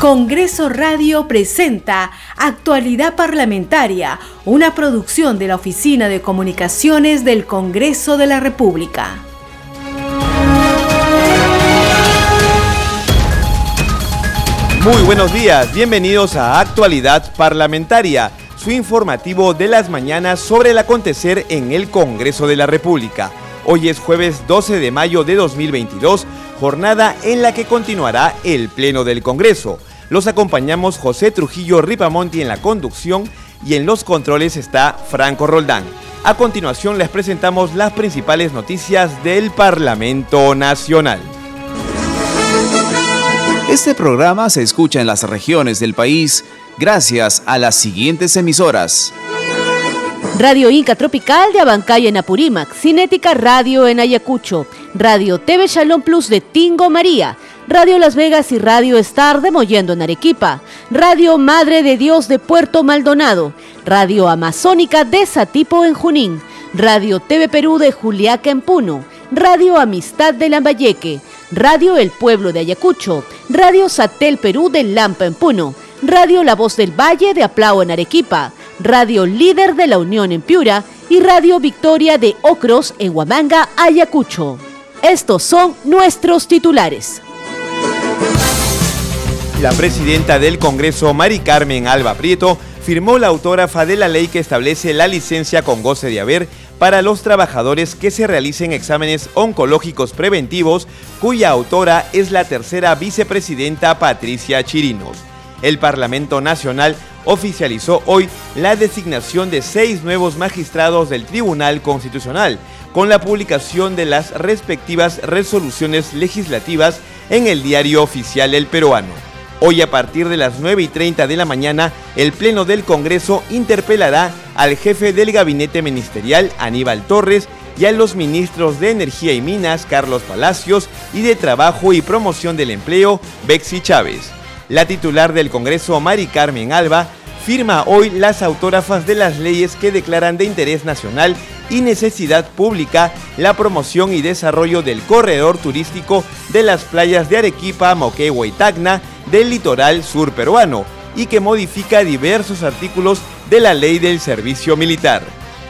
Congreso Radio presenta Actualidad Parlamentaria, una producción de la Oficina de Comunicaciones del Congreso de la República. Muy buenos días, bienvenidos a Actualidad Parlamentaria, su informativo de las mañanas sobre el acontecer en el Congreso de la República. Hoy es jueves 12 de mayo de 2022, jornada en la que continuará el Pleno del Congreso. Los acompañamos José Trujillo Ripamonti en la conducción y en los controles está Franco Roldán. A continuación les presentamos las principales noticias del Parlamento Nacional. Este programa se escucha en las regiones del país gracias a las siguientes emisoras. Radio Inca Tropical de Abancay en Apurímac, Cinética Radio en Ayacucho, Radio TV Shalom Plus de Tingo María, Radio Las Vegas y Radio Star de Mollendo en Arequipa, Radio Madre de Dios de Puerto Maldonado, Radio Amazónica de Satipo en Junín, Radio TV Perú de Juliaca en Puno, Radio Amistad de Lambayeque, Radio El Pueblo de Ayacucho, Radio Satel Perú de Lampa en Puno, Radio La Voz del Valle de Aplao en Arequipa, Radio Líder de la Unión en Piura. Y Radio Victoria de Ocros en Huamanga, Ayacucho. Estos son nuestros titulares. La presidenta del Congreso, Mari Carmen Alba Prieto, firmó la autógrafa de la ley que establece la licencia con goce de haber para los trabajadores que se realicen exámenes oncológicos preventivos, cuya autora es la tercera vicepresidenta Patricia Chirinos. El Parlamento Nacional oficializó hoy la designación de seis nuevos magistrados del Tribunal Constitucional, con la publicación de las respectivas resoluciones legislativas en el diario oficial El Peruano. Hoy a partir de las 9 y 30 de la mañana, el Pleno del Congreso interpelará al jefe del gabinete ministerial, Aníbal Torres, y a los ministros de Energía y Minas, Carlos Palacios, y de Trabajo y Promoción del Empleo, Bexi Chávez. La titular del Congreso, Mari Carmen Alba, firma hoy las autógrafas de las leyes que declaran de interés nacional y necesidad pública la promoción y desarrollo del corredor turístico de las playas de Arequipa, Moquegua y Tacna, del litoral sur peruano y que modifica diversos artículos de la ley del servicio militar.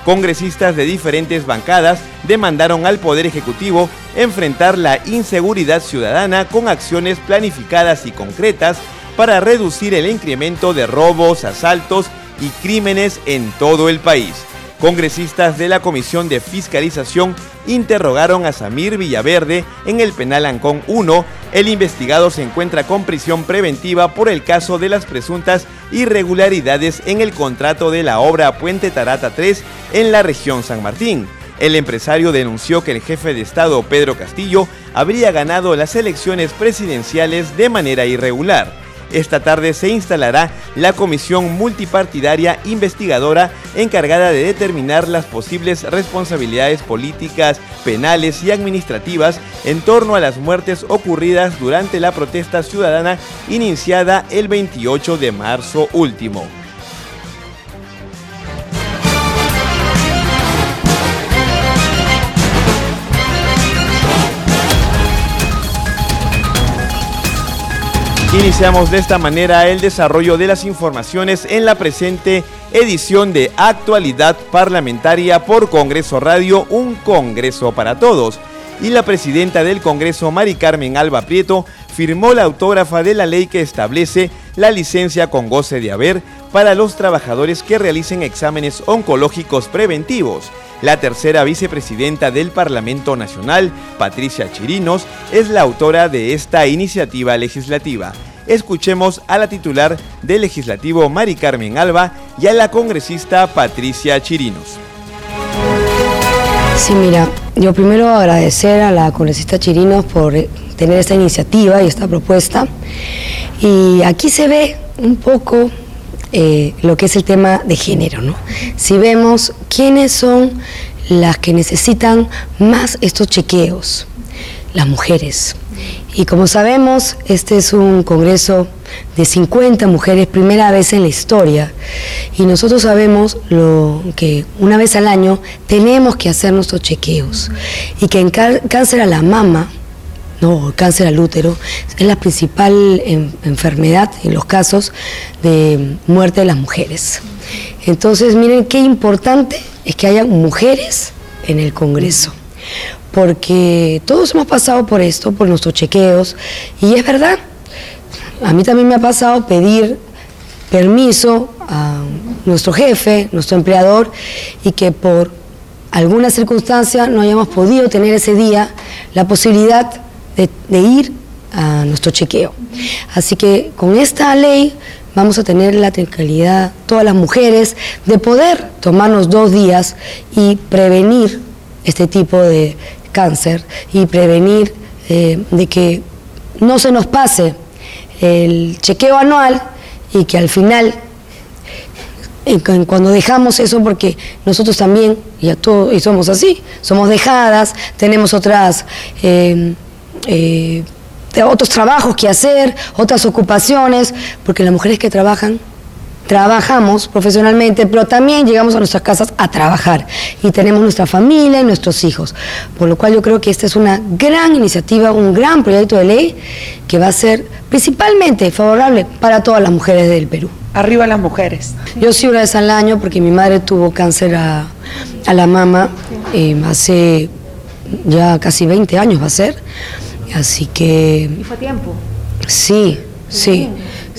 Congresistas de diferentes bancadas demandaron al Poder Ejecutivo enfrentar la inseguridad ciudadana con acciones planificadas y concretas para reducir el incremento de robos, asaltos y crímenes en todo el país. Congresistas de la Comisión de Fiscalización interrogaron a Samir Villaverde en el penal Ancón 1. El investigado se encuentra con prisión preventiva por el caso de las presuntas irregularidades en el contrato de la obra Puente Tarata 3 en la región San Martín. El empresario denunció que el jefe de Estado, Pedro Castillo, habría ganado las elecciones presidenciales de manera irregular. Esta tarde se instalará la comisión multipartidaria investigadora encargada de determinar las posibles responsabilidades políticas, penales y administrativas en torno a las muertes ocurridas durante la protesta ciudadana iniciada el 28 de marzo último. Iniciamos de esta manera el desarrollo de las informaciones en la presente edición de Actualidad Parlamentaria por Congreso Radio, un Congreso para todos. Y la presidenta del Congreso, Mari Carmen Alba Prieto, firmó la autógrafa de la ley que establece la licencia con goce de haber para los trabajadores que realicen exámenes oncológicos preventivos. La tercera vicepresidenta del Parlamento Nacional, Patricia Chirinos, es la autora de esta iniciativa legislativa. Escuchemos a la titular del legislativo Mari Carmen Alba y a la congresista Patricia Chirinos. Sí, mira, yo primero agradecer a la congresista Chirinos por tener esta iniciativa y esta propuesta. Y aquí se ve un poco eh, lo que es el tema de género, ¿no? Si vemos quiénes son las que necesitan más estos chequeos, las mujeres. Y como sabemos, este es un congreso de 50 mujeres, primera vez en la historia. Y nosotros sabemos lo que una vez al año tenemos que hacer nuestros chequeos. Y que en cáncer a la mama no, cáncer al útero, es la principal enfermedad en los casos de muerte de las mujeres. Entonces, miren qué importante es que haya mujeres en el Congreso, porque todos hemos pasado por esto, por nuestros chequeos, y es verdad, a mí también me ha pasado pedir permiso a nuestro jefe, nuestro empleador, y que por alguna circunstancia no hayamos podido tener ese día la posibilidad de, ir a nuestro chequeo. Así que con esta ley vamos a tener la tranquilidad, todas las mujeres, de poder tomarnos dos días y prevenir este tipo de cáncer y prevenir eh, de que no se nos pase el chequeo anual y que al final cuando dejamos eso, porque nosotros también, y, todo, y somos así, somos dejadas, tenemos otras, eh, eh, otros trabajos que hacer, otras ocupaciones, porque las mujeres que trabajan, trabajamos profesionalmente, pero también llegamos a nuestras casas a trabajar y tenemos nuestra familia y nuestros hijos. Por lo cual yo creo que esta es una gran iniciativa, un gran proyecto de ley que va a ser principalmente favorable para todas las mujeres del Perú. Arriba las mujeres. Yo sí una vez al año porque mi madre tuvo cáncer a, la mama eh, hace ya casi 20 años va a ser. Así que... ¿Y fue tiempo? Sí, sí.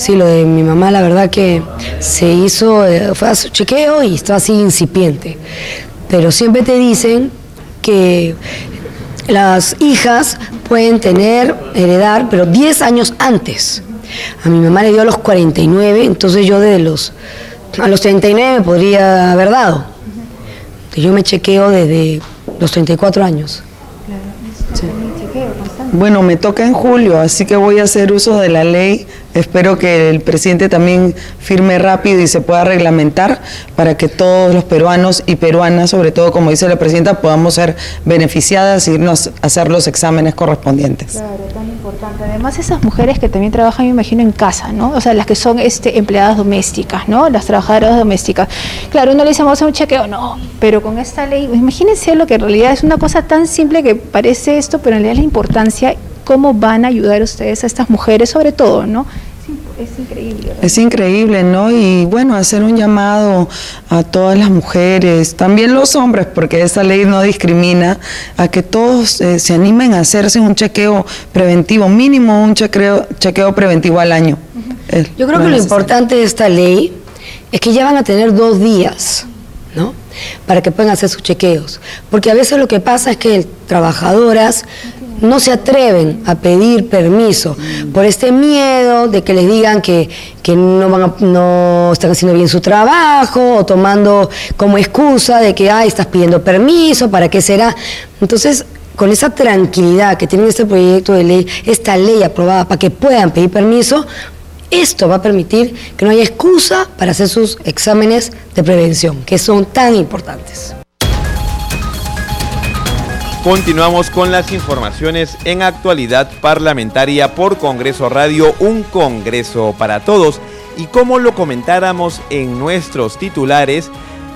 Sí, lo de mi mamá la verdad que se hizo, eh, fue a su chequeo y está así incipiente. Pero siempre te dicen que las hijas pueden tener, heredar, pero 10 años antes. A mi mamá le dio a los 49, entonces yo desde los, a los 39 me podría haber dado. Yo me chequeo desde los 34 años. Bueno, me toca en julio, así que voy a hacer uso de la ley. Espero que el presidente también firme rápido y se pueda reglamentar para que todos los peruanos y peruanas, sobre todo como dice la presidenta, podamos ser beneficiadas y irnos a hacer los exámenes correspondientes. Claro, tan importante. Además, esas mujeres que también trabajan, me imagino, en casa, ¿no? O sea, las que son este, empleadas domésticas, ¿no? Las trabajadoras domésticas. Claro, uno le dice, vamos a hacer un chequeo, no, pero con esta ley, imagínense lo que en realidad es una cosa tan simple que parece esto, pero en realidad la importancia cómo van a ayudar ustedes a estas mujeres, sobre todo, ¿no? Es increíble. Es increíble, ¿no? Y bueno, hacer un llamado a todas las mujeres, también los hombres, porque esta ley no discrimina, a que todos eh, se animen a hacerse un chequeo preventivo, mínimo un chequeo, chequeo preventivo al año. Yo creo que lo importante de esta ley es que ya van a tener dos días, ¿no? Para que puedan hacer sus chequeos. Porque a veces lo que pasa es que trabajadoras no se atreven a pedir permiso por este miedo de que les digan que, no, van no están haciendo bien su trabajo o tomando como excusa de que, ay, estás pidiendo permiso, ¿para qué será? Entonces, con esa tranquilidad que tiene este proyecto de ley, esta ley aprobada para que puedan pedir permiso, esto va a permitir que no haya excusa para hacer sus exámenes de prevención, que son tan importantes. Continuamos con las informaciones en actualidad parlamentaria por Congreso Radio, un Congreso para todos. Y como lo comentáramos en nuestros titulares,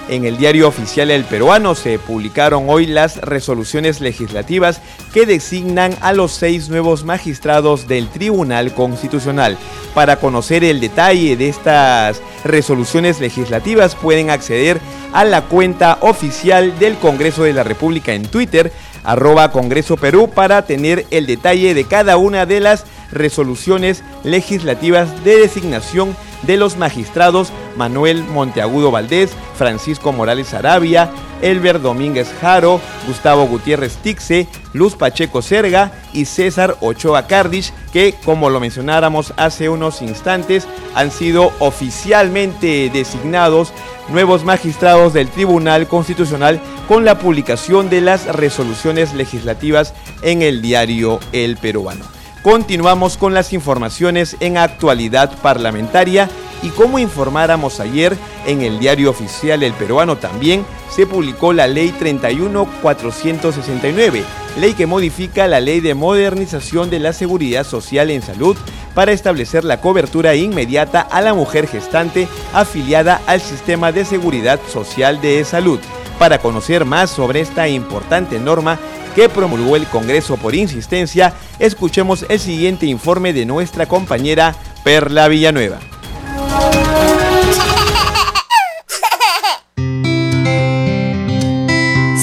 en el diario oficial El Peruano se publicaron hoy las resoluciones legislativas que designan a los seis nuevos magistrados del Tribunal Constitucional. Para conocer el detalle de estas resoluciones legislativas pueden acceder a la cuenta oficial del Congreso de la República en Twitter arroba Congreso Perú para tener el detalle de cada una de las resoluciones legislativas de designación de los magistrados Manuel Monteagudo Valdés, Francisco Morales Arabia, Elber Domínguez Jaro, Gustavo Gutiérrez Tixe, Luz Pacheco Serga y César Ochoa Cardich, que como lo mencionáramos hace unos instantes, han sido oficialmente designados nuevos magistrados del Tribunal Constitucional con la publicación de las resoluciones legislativas en el diario El Peruano. Continuamos con las informaciones en actualidad parlamentaria y como informáramos ayer en el diario oficial El Peruano también se publicó la ley 31469, ley que modifica la ley de modernización de la seguridad social en salud para establecer la cobertura inmediata a la mujer gestante afiliada al sistema de seguridad social de salud. Para conocer más sobre esta importante norma, que promulgó el Congreso por insistencia, escuchemos el siguiente informe de nuestra compañera Perla Villanueva.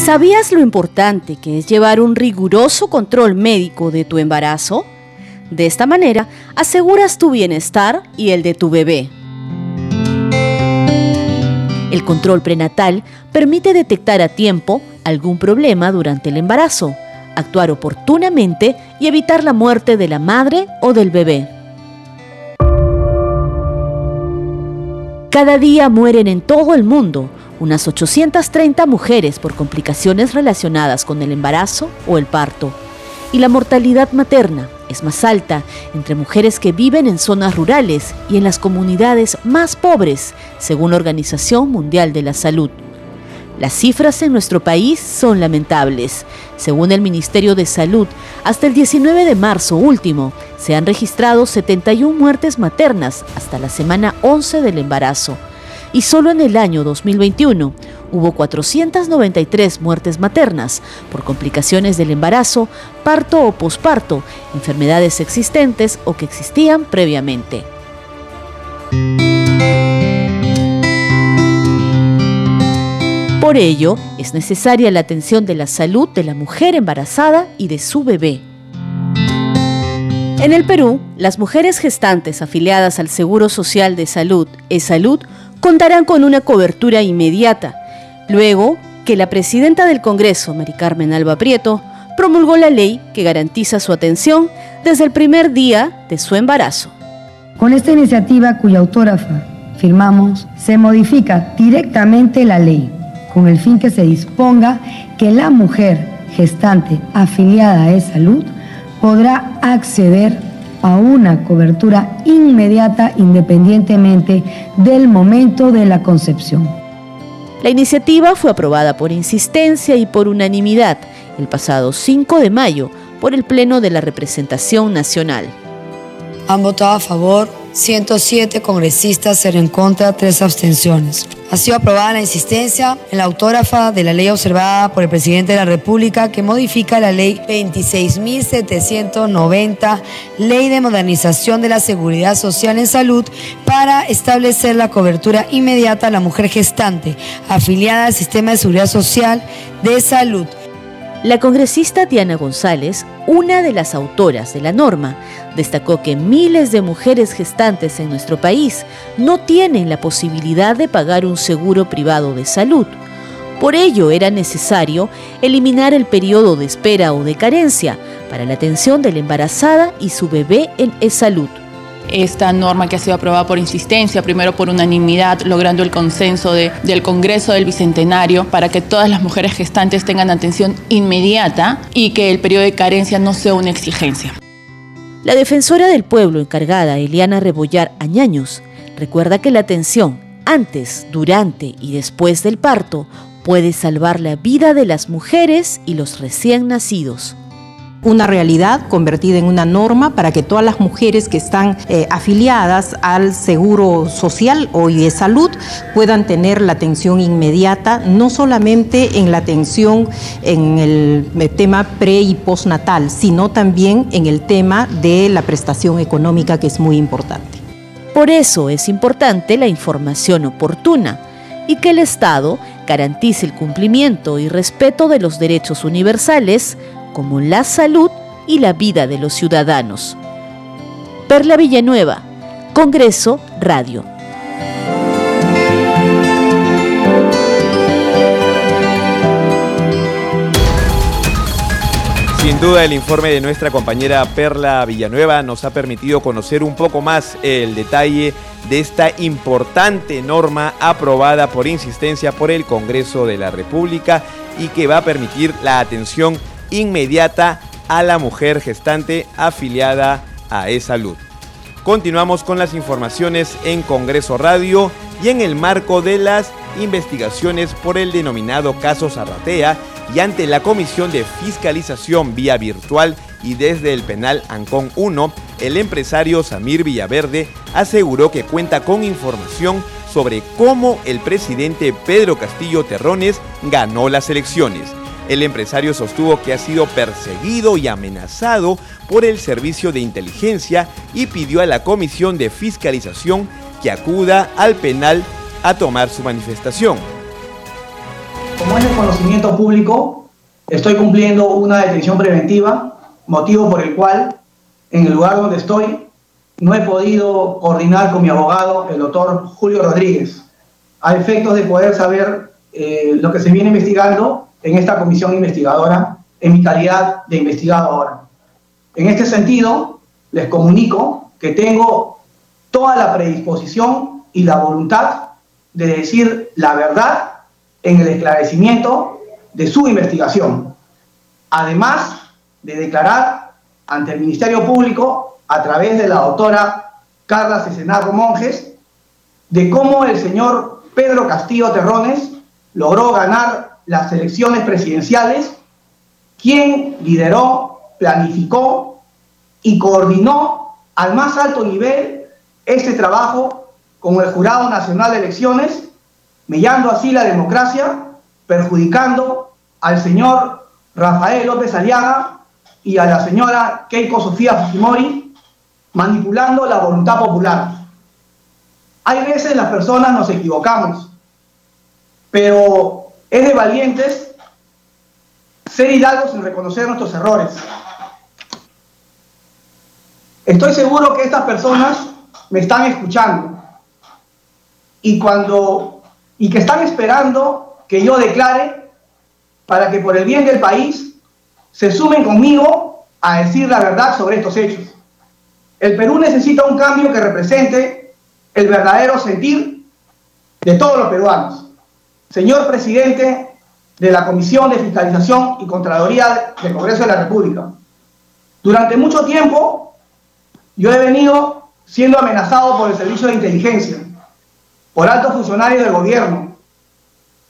¿Sabías lo importante que es llevar un riguroso control médico de tu embarazo? De esta manera, aseguras tu bienestar y el de tu bebé. El control prenatal permite detectar a tiempo algún problema durante el embarazo, actuar oportunamente y evitar la muerte de la madre o del bebé. Cada día mueren en todo el mundo unas 830 mujeres por complicaciones relacionadas con el embarazo o el parto. Y la mortalidad materna es más alta entre mujeres que viven en zonas rurales y en las comunidades más pobres, según la Organización Mundial de la Salud. Las cifras en nuestro país son lamentables. Según el Ministerio de Salud, hasta el 19 de marzo último, se han registrado 71 muertes maternas hasta la semana 11 del embarazo y solo en el año 2021 hubo 493 muertes maternas por complicaciones del embarazo, parto o posparto, enfermedades existentes o que existían previamente. Por ello, es necesaria la atención de la salud de la mujer embarazada y de su bebé. En el Perú, las mujeres gestantes afiliadas al Seguro Social de Salud, E-Salud, contarán con una cobertura inmediata, luego que la presidenta del Congreso, Mari Carmen Alba Prieto, promulgó la ley que garantiza su atención desde el primer día de su embarazo. Con esta iniciativa cuya autógrafa firmamos, se modifica directamente la ley con el fin que se disponga que la mujer gestante afiliada a salud podrá acceder a una cobertura inmediata independientemente del momento de la concepción. La iniciativa fue aprobada por insistencia y por unanimidad el pasado 5 de mayo por el Pleno de la Representación Nacional. Han votado a favor 107 congresistas, 0 en contra, 3 abstenciones. Ha sido aprobada la insistencia en la autógrafa de la ley observada por el presidente de la República que modifica la ley 26.790, Ley de Modernización de la Seguridad Social en Salud, para establecer la cobertura inmediata a la mujer gestante afiliada al Sistema de Seguridad Social de Salud la congresista Diana González, una de las autoras de la norma, destacó que miles de mujeres gestantes en nuestro país no tienen la posibilidad de pagar un seguro privado de salud. Por ello era necesario eliminar el periodo de espera o de carencia para la atención de la embarazada y su bebé en e-salud esta norma que ha sido aprobada por insistencia, primero por unanimidad, logrando el consenso del Congreso del Bicentenario para que todas las mujeres gestantes tengan atención inmediata y que el periodo de carencia no sea una exigencia. La defensora del pueblo encargada, Eliana Rebollar Añaños, recuerda que la atención antes, durante y después del parto puede salvar la vida de las mujeres y los recién nacidos una realidad convertida en una norma para que todas las mujeres que están eh, afiliadas al Seguro Social o de Salud puedan tener la atención inmediata, no solamente en la atención en el eh, tema pre y postnatal, sino también en el tema de la prestación económica que es muy importante. Por eso es importante la información oportuna y que el Estado garantice el cumplimiento y respeto de los derechos universales como la salud y la vida de los ciudadanos. Perla Villanueva, Congreso Radio. Sin duda el informe de nuestra compañera Perla Villanueva nos ha permitido conocer un poco más el detalle de esta importante norma aprobada por insistencia por el Congreso de la República y que va a permitir la atención inmediata a la mujer gestante afiliada a E-Salud. Continuamos con las informaciones en Congreso Radio y en el marco de las investigaciones por el denominado caso Zarratea y ante la Comisión de Fiscalización vía virtual y desde el penal Ancón 1, el empresario Samir Villaverde aseguró que cuenta con información sobre cómo el presidente Pedro Castillo Terrones ganó las elecciones El empresario sostuvo que ha sido perseguido y amenazado por el servicio de inteligencia y pidió a la Comisión de Fiscalización que acuda al penal a tomar su manifestación. Como es de conocimiento público, estoy cumpliendo una detención preventiva, motivo por el cual en el lugar donde estoy no he podido coordinar con mi abogado, el doctor Julio Rodríguez, a efectos de poder saber eh, lo que se viene investigando en esta comisión investigadora en mi calidad de investigador. En este sentido, les comunico que tengo toda la predisposición y la voluntad de decir la verdad en el esclarecimiento de su investigación, además de declarar ante el Ministerio Público, a través de la doctora Carla Cesenarro Monjes, de cómo el señor Pedro Castillo Terrones logró ganar las elecciones presidenciales, quien lideró, planificó y coordinó al más alto nivel este trabajo con el Jurado Nacional de Elecciones, mellando así la democracia, perjudicando al señor Rafael López Aliaga y a la señora Keiko Sofía Fujimori, manipulando la voluntad popular. Hay veces las personas nos equivocamos, pero es de valientes ser hidalgos sin reconocer nuestros errores. Estoy seguro que estas personas me están escuchando y cuando y que están esperando que yo declare para que por el bien del país se sumen conmigo a decir la verdad sobre estos hechos. El Perú necesita un cambio que represente el verdadero sentir de todos los peruanos. Señor presidente de la Comisión de Fiscalización y Contraloría del Congreso de la República, durante mucho tiempo yo he venido siendo amenazado por el Servicio de Inteligencia por altos funcionarios del gobierno,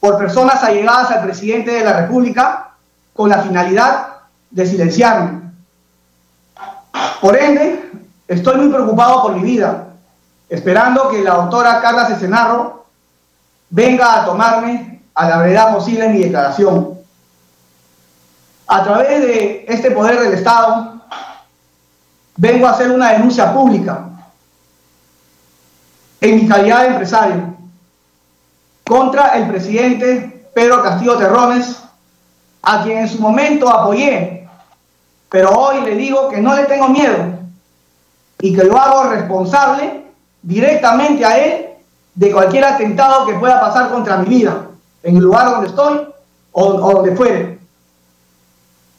por personas allegadas al presidente de la República, con la finalidad de silenciarme. Por ende, estoy muy preocupado por mi vida, esperando que la doctora Carla Cesenarro venga a tomarme a la verdad posible mi declaración. A través de este poder del Estado, vengo a hacer una denuncia pública en mi calidad de empresario contra el presidente Pedro Castillo Terrones, a quien en su momento apoyé, pero hoy le digo que no le tengo miedo y que lo hago responsable directamente a él de cualquier atentado que pueda pasar contra mi vida, en el lugar donde estoy o, donde fuere.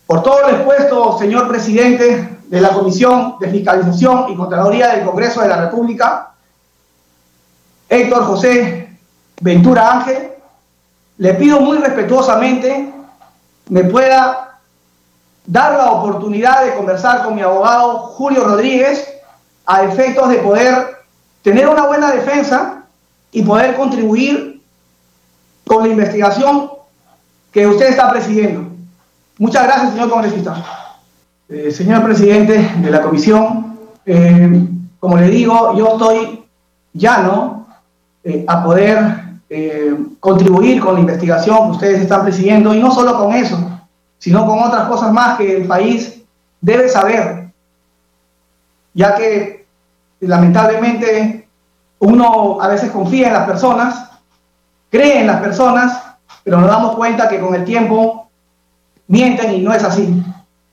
Por todo lo expuesto, señor presidente de la Comisión de Fiscalización y Contraloría del Congreso de la República, Héctor José Ventura Ángel, le pido muy respetuosamente me pueda dar la oportunidad de conversar con mi abogado Julio Rodríguez a efectos de poder tener una buena defensa y poder contribuir con la investigación que usted está presidiendo. Muchas gracias, señor congresista. Eh, señor presidente de la comisión, eh, como le digo, yo estoy llano eh, a poder eh, contribuir con la investigación que ustedes están presidiendo y no solo con eso, sino con otras cosas más que el país debe saber, ya que lamentablemente uno a veces confía en las personas, cree en las personas, pero nos damos cuenta que con el tiempo mienten y no es así.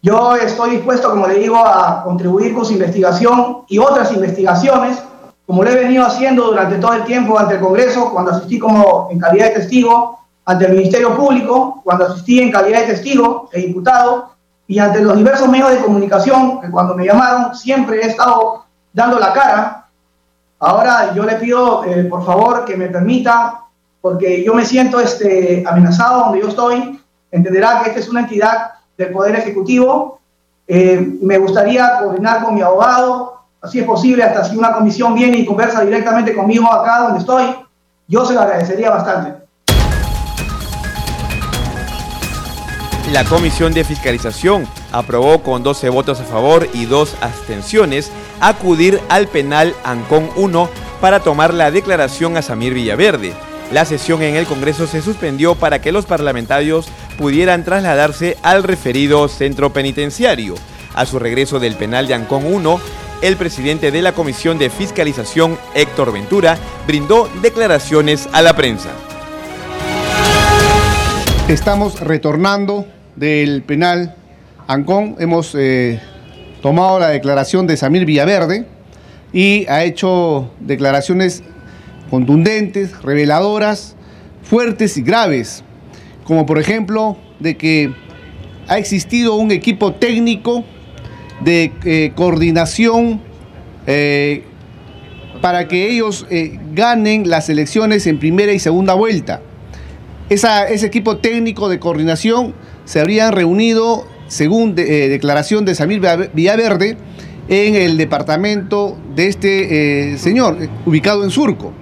Yo estoy dispuesto, como le digo, a contribuir con su investigación y otras investigaciones como lo he venido haciendo durante todo el tiempo ante el Congreso, cuando asistí como en calidad de testigo, ante el Ministerio Público, cuando asistí en calidad de testigo e imputado, y ante los diversos medios de comunicación, que cuando me llamaron siempre he estado dando la cara. Ahora yo le pido, eh, por favor, que me permita, porque yo me siento este, amenazado donde yo estoy, entenderá que esta es una entidad del Poder Ejecutivo. Eh, me gustaría coordinar con mi abogado, así es posible, hasta si una comisión viene y conversa directamente conmigo acá donde estoy, yo se lo agradecería bastante. La Comisión de Fiscalización aprobó con 12 votos a favor y dos abstenciones acudir al penal Ancón 1 para tomar la declaración a Samir Villaverde. La sesión en el Congreso se suspendió para que los parlamentarios pudieran trasladarse al referido centro penitenciario. A su regreso del penal de Ancón 1, el presidente de la Comisión de Fiscalización, Héctor Ventura, brindó declaraciones a la prensa. Estamos retornando del penal Ancón. Hemos eh, tomado la declaración de Samir Villaverde y ha hecho declaraciones contundentes, reveladoras, fuertes y graves, como por ejemplo de que ha existido un equipo técnico de eh, coordinación eh, para que ellos ganen las elecciones en primera y segunda vuelta. ese equipo técnico de coordinación se habrían reunido, según declaración de Samir Villaverde, en el departamento de este señor, ubicado en Surco,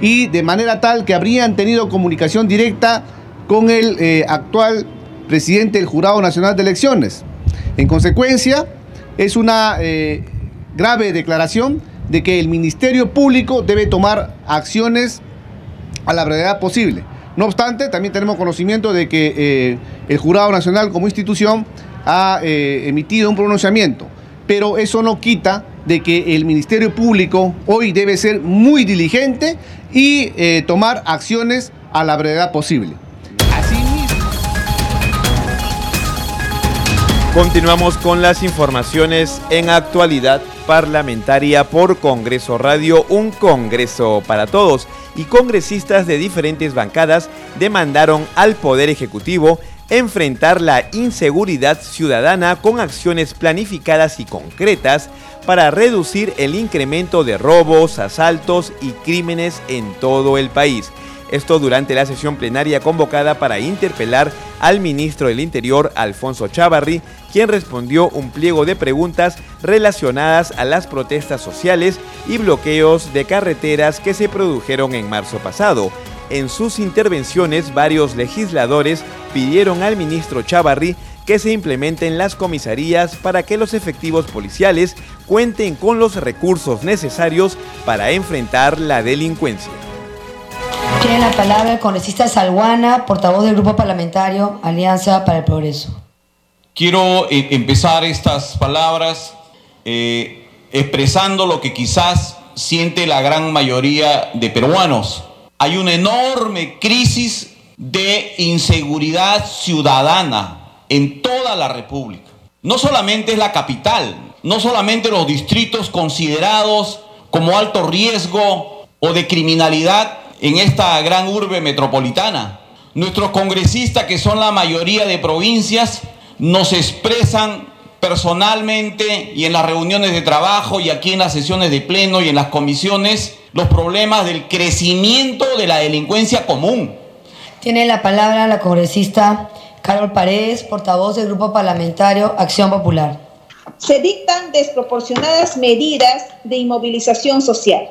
y de manera tal que habrían tenido comunicación directa con el actual presidente del Jurado Nacional de Elecciones. En consecuencia, es una eh, grave declaración de que el Ministerio Público debe tomar acciones a la brevedad posible. No obstante, también tenemos conocimiento de que eh, el Jurado Nacional como institución ha eh, emitido un pronunciamiento, pero eso no quita de que el Ministerio Público hoy debe ser muy diligente y tomar acciones a la brevedad posible. Continuamos con las informaciones en actualidad parlamentaria por Congreso Radio, un Congreso para todos, y congresistas de diferentes bancadas demandaron al Poder Ejecutivo enfrentar la inseguridad ciudadana con acciones planificadas y concretas para reducir el incremento de robos, asaltos y crímenes en todo el país. Esto durante la sesión plenaria convocada para interpelar al ministro del Interior, Alfonso Chavarri, quien respondió un pliego de preguntas relacionadas a las protestas sociales y bloqueos de carreteras que se produjeron en marzo pasado. En sus intervenciones, varios legisladores pidieron al ministro Chavarri que se implementen las comisarías para que los efectivos policiales cuenten con los recursos necesarios para enfrentar la delincuencia. Tiene la palabra el congresista Salguana, portavoz del Grupo Parlamentario Alianza para el Progreso. Quiero eh, empezar estas palabras eh, expresando lo que quizás siente la gran mayoría de peruanos. Hay una enorme crisis de inseguridad ciudadana en toda la República. No solamente es la capital, no solamente los distritos considerados como alto riesgo o de criminalidad en esta gran urbe metropolitana. Nuestros congresistas, que son la mayoría de provincias, nos expresan personalmente y en las reuniones de trabajo y aquí en las sesiones de pleno y en las comisiones los problemas del crecimiento de la delincuencia común. Tiene la palabra la congresista Carol Paredes, portavoz del Grupo Parlamentario Acción Popular. Se dictan desproporcionadas medidas de inmovilización social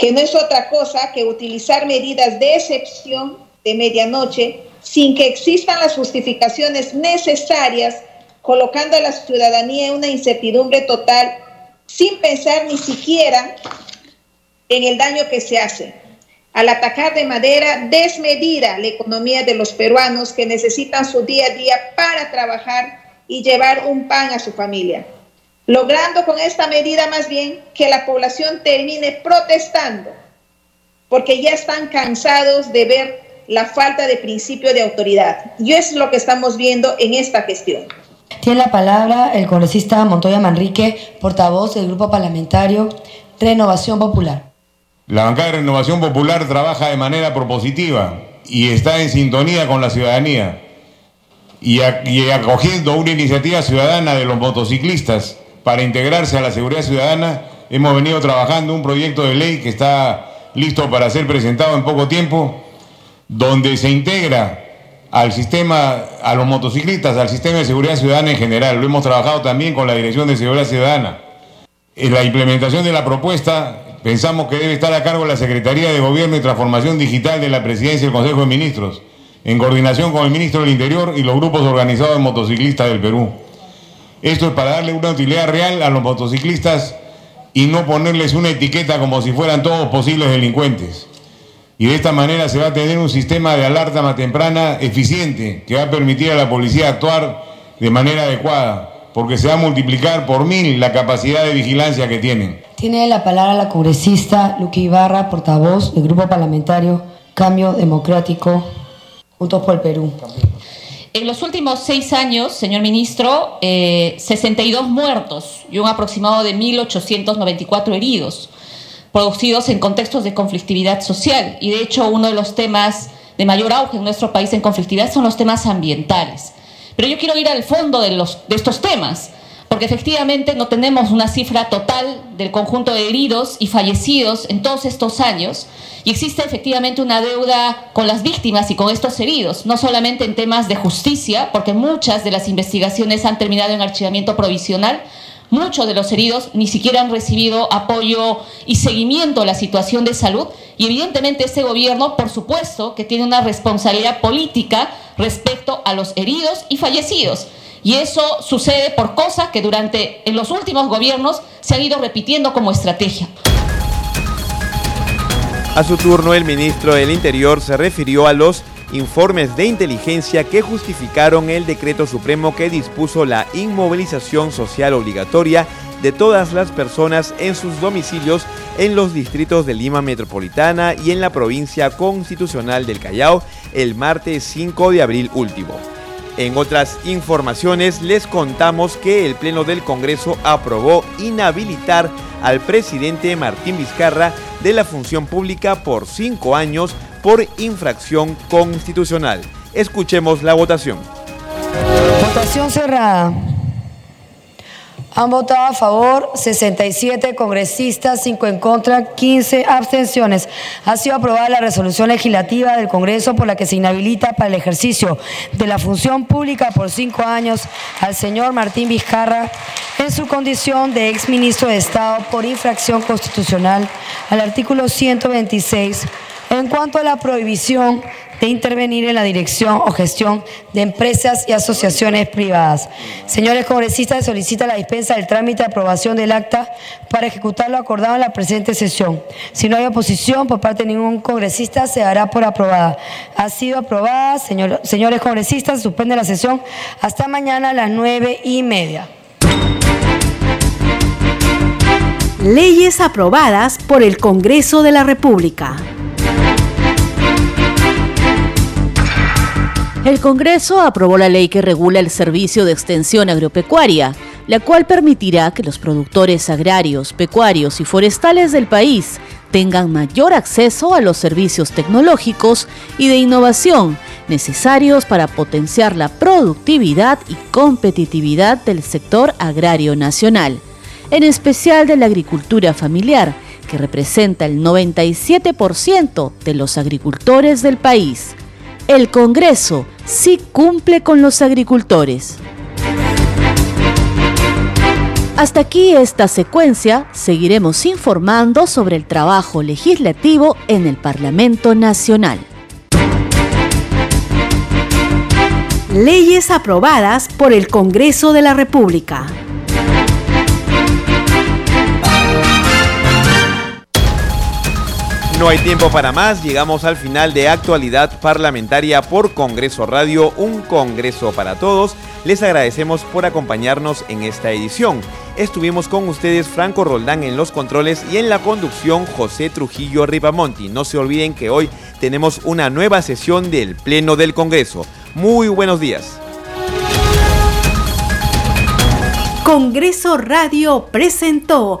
que no es otra cosa que utilizar medidas de excepción de medianoche sin que existan las justificaciones necesarias, colocando a la ciudadanía en una incertidumbre total, sin pensar ni siquiera en el daño que se hace. Al atacar de manera desmedida la economía de los peruanos que necesitan su día a día para trabajar y llevar un pan a su familia logrando con esta medida más bien que la población termine protestando, porque ya están cansados de ver la falta de principio de autoridad. Y es lo que estamos viendo en esta gestión. Tiene la palabra el congresista Montoya Manrique, portavoz del Grupo Parlamentario Renovación Popular. La bancada de Renovación Popular trabaja de manera propositiva y está en sintonía con la ciudadanía y, acogiendo una iniciativa ciudadana de los motociclistas para integrarse a la seguridad ciudadana. Hemos venido trabajando un proyecto de ley que está listo para ser presentado en poco tiempo, donde se integra al sistema, a los motociclistas, al sistema de seguridad ciudadana en general. Lo hemos trabajado también con la Dirección de Seguridad Ciudadana. En la implementación de la propuesta pensamos que debe estar a cargo la Secretaría de Gobierno y Transformación Digital de la Presidencia del Consejo de Ministros, en coordinación con el Ministro del Interior y los grupos organizados de motociclistas del Perú. Esto es para darle una utilidad real a los motociclistas y no ponerles una etiqueta como si fueran todos posibles delincuentes. Y de esta manera se va a tener un sistema de alerta más temprana eficiente que va a permitir a la policía actuar de manera adecuada, porque se va a multiplicar por mil la capacidad de vigilancia que tienen. Tiene la palabra la congresista Luqui Ibarra, portavoz del Grupo Parlamentario Cambio Democrático, Juntos por el Perú. En los últimos seis años, señor ministro, 62 eh, muertos y un aproximado de 1.894 heridos producidos en contextos de conflictividad social. Y de hecho, uno de los temas de mayor auge en nuestro país en conflictividad son los temas ambientales. Pero yo quiero ir al fondo de, los, de estos temas, porque efectivamente no tenemos una cifra total del conjunto de heridos y fallecidos en todos estos años, y existe efectivamente una deuda con las víctimas y con estos heridos, no solamente en temas de justicia, porque muchas de las investigaciones han terminado en archivamiento provisional, Muchos de los heridos ni siquiera han recibido apoyo y seguimiento a la situación de salud. Y evidentemente este gobierno, por supuesto, que tiene una responsabilidad política respecto a los heridos y fallecidos. Y eso sucede por cosas que durante en los últimos gobiernos se han ido repitiendo como estrategia. A su turno, el ministro del Interior se refirió a los informes de inteligencia que justificaron el decreto supremo que dispuso la inmovilización social obligatoria de todas las personas en sus domicilios en los distritos de Lima Metropolitana y en la provincia constitucional del Callao el martes 5 de abril último. En otras informaciones les contamos que el Pleno del Congreso aprobó inhabilitar al presidente Martín Vizcarra de la función pública por cinco años por infracción constitucional. Escuchemos la votación. Votación cerrada. Han votado a favor 67 congresistas, 5 en contra, 15 abstenciones. Ha sido aprobada la resolución legislativa del Congreso por la que se inhabilita para el ejercicio de la función pública por cinco años al señor Martín Vizcarra en su condición de exministro de Estado por infracción constitucional al artículo 126 en cuanto a la prohibición de intervenir en la dirección o gestión de empresas y asociaciones privadas. Señores congresistas, solicita la dispensa del trámite de aprobación del acta para ejecutar lo acordado en la presente sesión. Si no hay oposición por parte de ningún congresista, se dará por aprobada. Ha sido aprobada. señores congresistas, suspende la sesión hasta mañana a las nueve y media. Leyes aprobadas por el Congreso de la República. El Congreso aprobó la ley que regula el servicio de extensión agropecuaria, la cual permitirá que los productores agrarios, pecuarios y forestales del país tengan mayor acceso a los servicios tecnológicos y de innovación necesarios para potenciar la productividad y competitividad del sector agrario nacional, en especial de la agricultura familiar, que representa el 97% de los agricultores del país el Congreso sí cumple con los agricultores. Hasta aquí esta secuencia, seguiremos informando sobre el trabajo legislativo en el Parlamento Nacional. Leyes aprobadas por el Congreso de la República. No hay tiempo para más, llegamos al final de actualidad parlamentaria por Congreso Radio, un Congreso para todos. Les agradecemos por acompañarnos en esta edición. Estuvimos con ustedes Franco Roldán en los controles y en la conducción José Trujillo Ripamonti. No se olviden que hoy tenemos una nueva sesión del Pleno del Congreso. Muy buenos días. Congreso Radio presentó